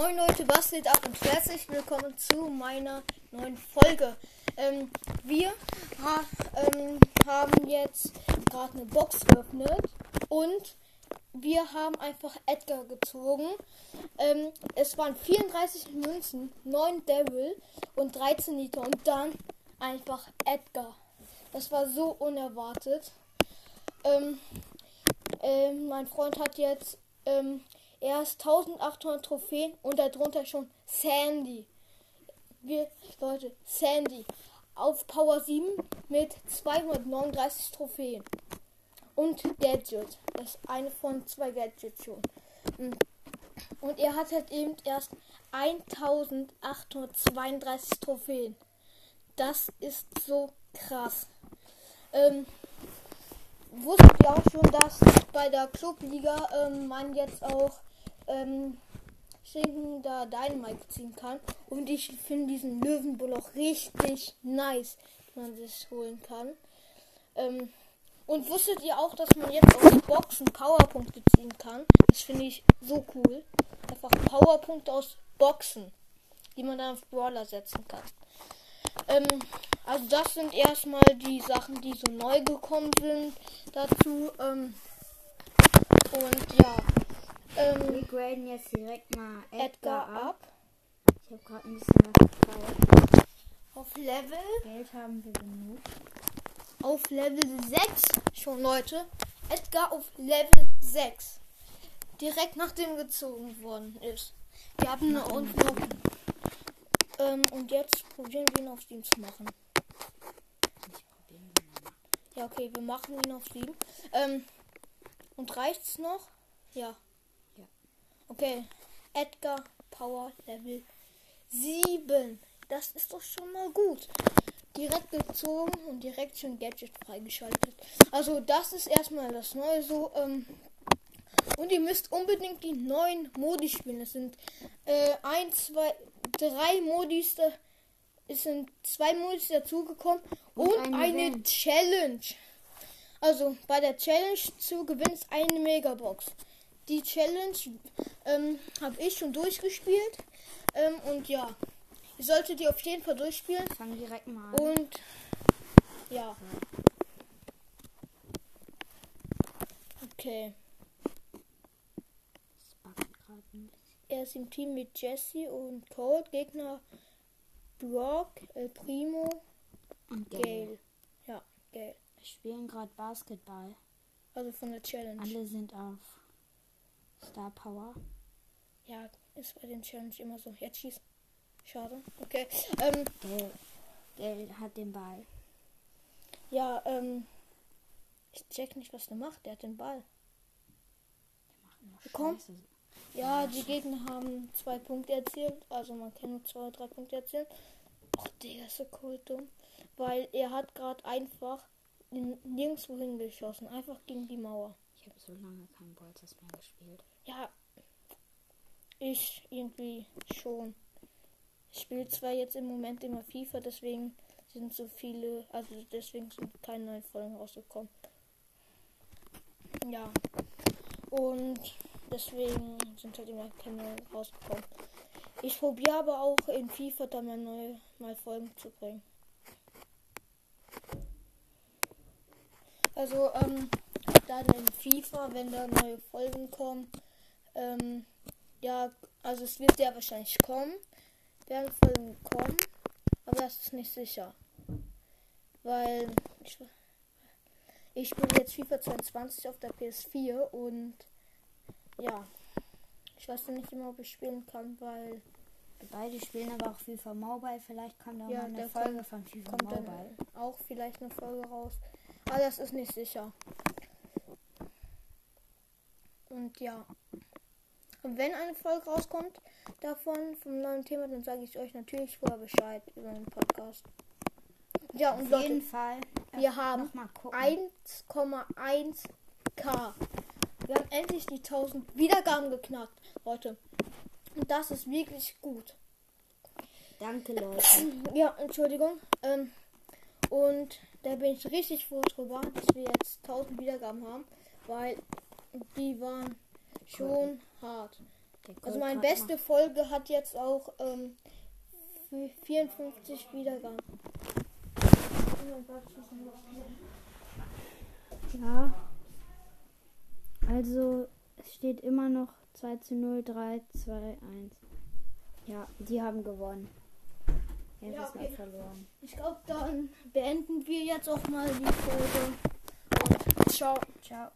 Moin Leute, was geht ab und herzlich willkommen zu meiner neuen Folge. Ähm, wir ha ähm, haben jetzt gerade eine Box geöffnet und wir haben einfach Edgar gezogen. Ähm, es waren 34 Münzen, 9 Devil und 13 Liter und dann einfach Edgar. Das war so unerwartet. Ähm, ähm, mein Freund hat jetzt ähm, erst 1800 Trophäen und darunter schon Sandy. Wir, Leute, Sandy auf Power 7 mit 239 Trophäen. Und Gadget. Das ist eine von zwei Gadgets schon. Mm. Und er hat halt eben erst 1832 Trophäen. Das ist so krass. Ähm, wusstet ihr auch schon, dass bei der Clubliga ähm, man jetzt auch ähm, da Dynamite ziehen kann. Und ich finde diesen Löwenbull auch richtig nice, wenn man sich holen kann. Ähm, und wusstet ihr auch, dass man jetzt aus Boxen Powerpunkte ziehen kann? Das finde ich so cool. Einfach Powerpunkte aus Boxen, die man dann auf Brawler setzen kann. Ähm, also das sind erstmal die Sachen, die so neu gekommen sind dazu. Ähm, und ja. Ähm, wir graden jetzt direkt mal Edgar, Edgar ab. Ich habe gerade ein bisschen was gefallen. Auf Level. Geld haben wir genug. Auf Level 6 schon, Leute. Edgar auf Level 6. Direkt nachdem gezogen worden ist. Wir haben eine und noch. Ähm, und jetzt probieren wir ihn auf Steam zu machen. Ja, okay, wir machen ihn auf Steam. Ähm, und reicht's noch? Ja. Okay. Edgar Power Level 7. Das ist doch schon mal gut. Direkt gezogen und direkt schon Gadget freigeschaltet. Also das ist erstmal das Neue so. Ähm, und ihr müsst unbedingt die neuen Modi spielen. Es sind äh, ein, zwei, drei Modis. Da, es sind zwei Modis dazugekommen und, und eine Challenge. Also bei der Challenge zu gewinnst eine Megabox die Challenge ähm, habe ich schon durchgespielt. Ähm, und ja, ihr solltet die auf jeden Fall durchspielen. Fang direkt mal an. Und ja. Okay. Er ist im Team mit Jesse und Cold. Gegner Brock, El Primo und Gale. Ja, Gale. Wir spielen gerade Basketball. Also von der Challenge. Alle sind auf Star Power. Ja, ist bei den Challenge immer so. Jetzt schieß. Schade. Okay. Ähm, der, der hat den Ball. Ja, ähm. Ich check nicht, was der macht. Der hat den Ball. Komm. Ja, die Gegner haben zwei Punkte erzielt. Also man kann nur zwei oder drei Punkte erzielen. Ach, der ist so cool dumm. Weil er hat gerade einfach nirgendwo hingeschossen. Einfach gegen die Mauer. Habe so lange kein Bolzers mehr gespielt. Ja, ich irgendwie schon. Ich spiele zwar jetzt im Moment immer FIFA, deswegen sind so viele, also deswegen sind keine neuen Folgen rausgekommen. Ja. Und deswegen sind halt immer keine neuen rausgekommen. Ich probiere aber auch in FIFA da mal neue mal Folgen zu bringen. Also, ähm, dann in FIFA, wenn da neue Folgen kommen, ähm, ja, also es wird ja wahrscheinlich kommen. Werden Folgen kommen. Aber das ist nicht sicher. Weil ich, ich spiele jetzt FIFA 22 auf der PS4 und ja, ich weiß nicht immer, ob ich spielen kann, weil beide spielen aber auch FIFA Mobile. Vielleicht kommt da ja, mal eine Folge kommt, von FIFA Mobile. auch vielleicht eine Folge raus. Aber das ist nicht sicher. Und ja. Und wenn eine Folge rauskommt davon, vom neuen Thema, dann sage ich euch natürlich vorher Bescheid über den Podcast. Ja, und auf jeden Fall. Wir haben 1,1k. Wir haben endlich die 1000 Wiedergaben geknackt, Leute. Und das ist wirklich gut. Danke, Leute. Ja, Entschuldigung. Ähm, und da bin ich richtig froh drüber, dass wir jetzt 1000 Wiedergaben haben, weil die waren schon hart. Also meine beste Folge hat jetzt auch ähm, 54 Wiedergaben. Ja. Also, es steht immer noch 2 zu 0, 3, 2, 1. Ja, die haben gewonnen. Er Ja, ist okay. verloren. Ich glaube, dann beenden wir jetzt auch mal die Folge. Und ciao. Ciao.